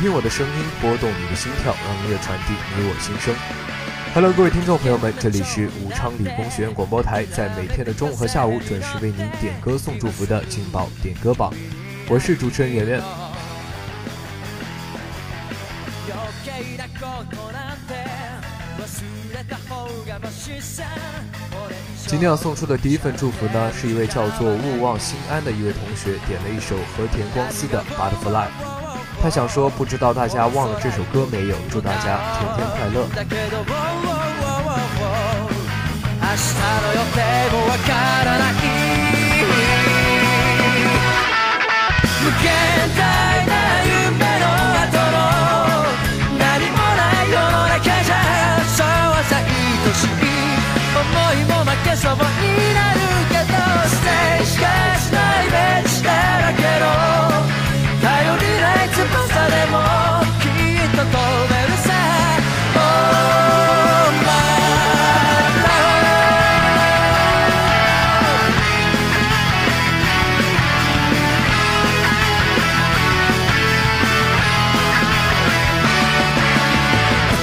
听我的声音，拨动你的心跳，让音乐传递你我心声。Hello，各位听众朋友们，这里是武昌理工学院广播台，在每天的中午和下午准时为您点歌送祝福的劲爆点歌榜，我是主持人圆圆。今天要送出的第一份祝福呢，是一位叫做勿忘心安的一位同学点了一首和田光司的《Butterfly》。他想说，不知道大家忘了这首歌没有？祝大家天天快乐。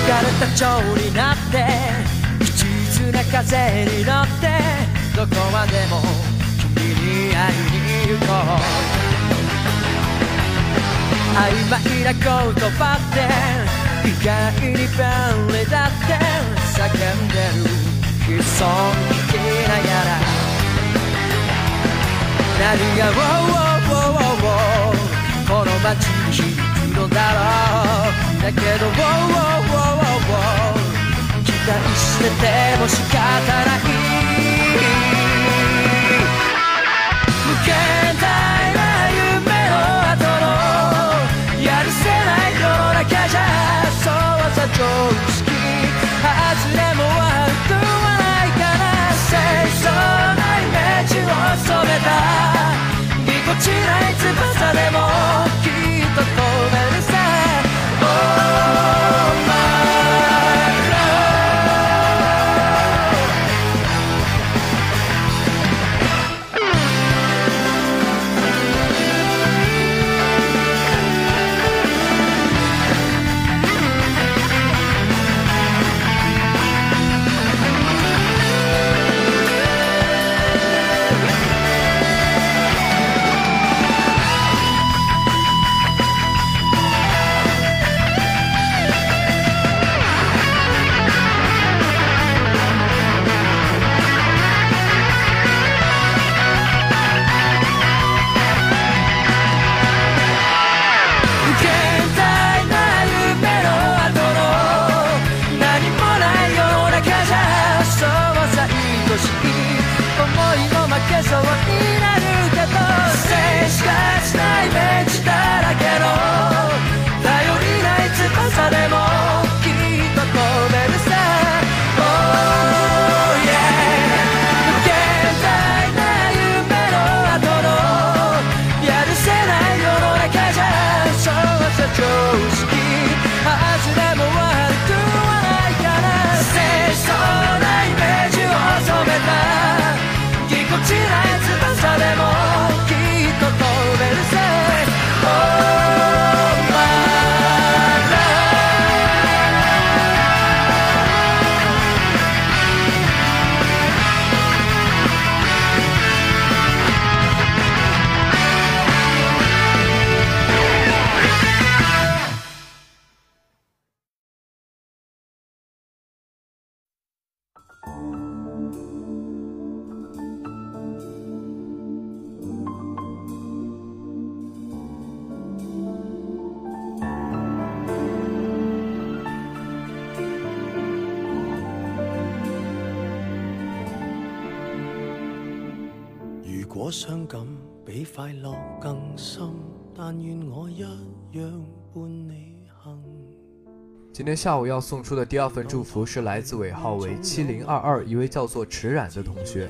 れた蝶になって一途な風に乗ってどこまでも君に会いに行こう。曖昧な言葉って意外に便利だって叫んでる。悲壮聞きながら。何が「だけど「ウォーウォーウォーウォー期待してても仕方ない 伤感比快乐更深但愿我一样伴你行今天下午要送出的第二份祝福是来自尾号为七零二二一位叫做迟染的同学。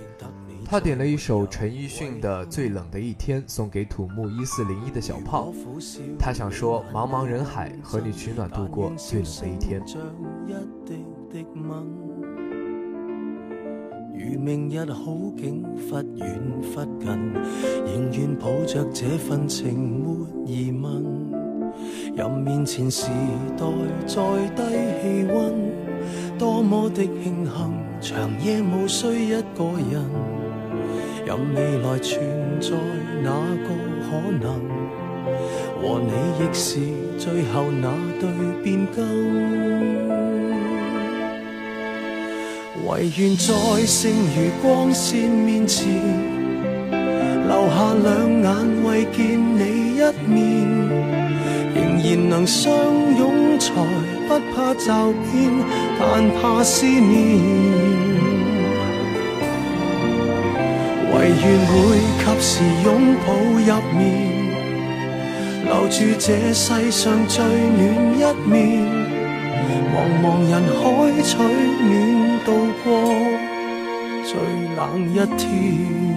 他点了一首陈奕迅的最冷的一天送给土木一四零一的小胖他想说茫茫人海和你取暖度过最冷的一天。如明日好景忽远忽近，仍愿抱着这份情没疑问。任面前时代再低气温，多么的庆幸，长夜无需一个人。任未来存在哪个可能，和你亦是最后那对变更。唯愿在剩余光线面前，留下两眼为见你一面，仍然能相拥才不怕骤变，但怕思念。唯愿会及时拥抱入眠，留住这世上最暖一面。茫茫人海取暖，度过最冷一天。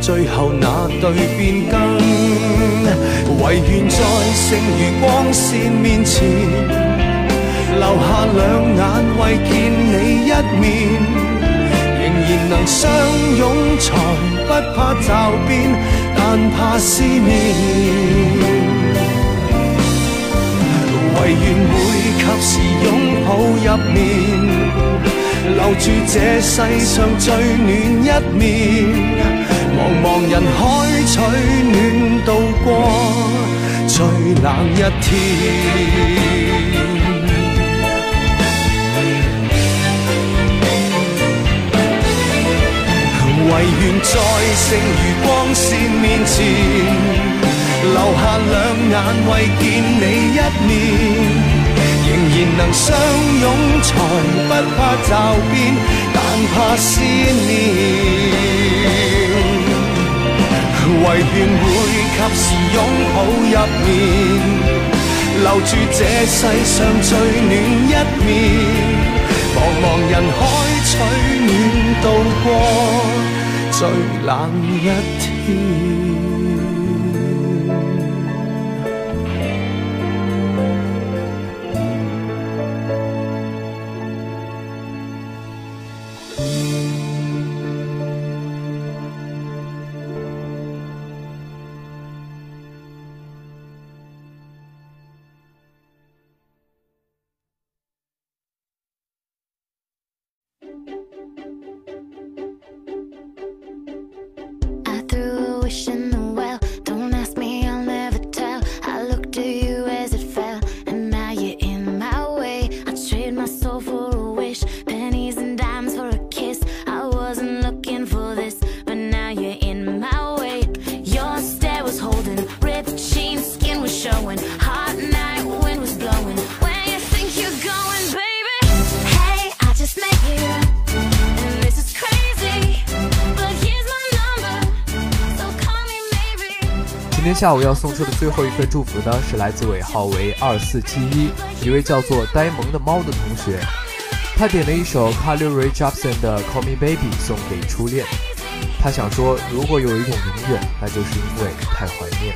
最后那对变更。唯愿在剩余光线面前，留下两眼为见你一面，仍然能相拥才不怕骤变，但怕思念。唯愿会及时拥抱入眠，留住这世上最暖一面。茫茫人海取暖，度过最冷一天。唯愿在剩余光线面前，留下两眼为见你一面，仍然能相拥才不怕骤变，但怕思念。唯愿会及时拥抱入眠，留住这世上最暖一面。茫茫人海取暖，度过最冷一天。今天下午要送出的最后一份祝福呢，是来自尾号为二四七一一位叫做呆萌的猫的同学，他点了一首 Carly Rae Jepsen 的 Call Me Baby 送给初恋。他想说，如果有一种永远，那就是因为太怀念。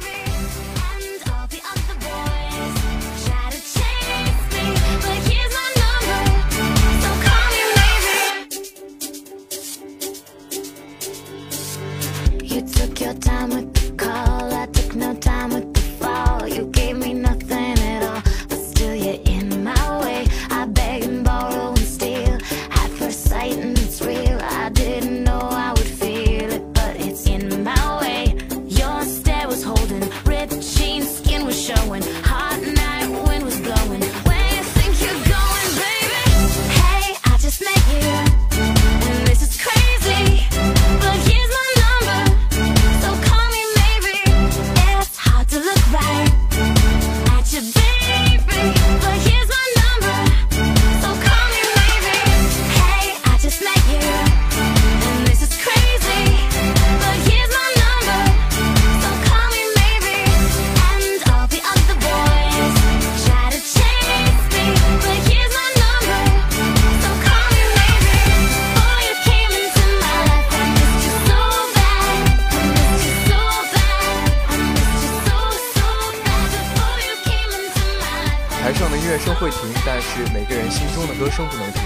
上的音乐声会停，但是每个人心中的歌声不能停。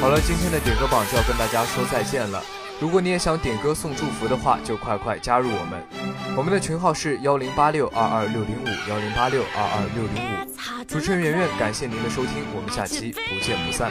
好了，今天的点歌榜就要跟大家说再见了。如果你也想点歌送祝福的话，就快快加入我们。我们的群号是幺零八六二二六零五幺零八六二二六零五。主持人圆圆，感谢您的收听，我们下期不见不散。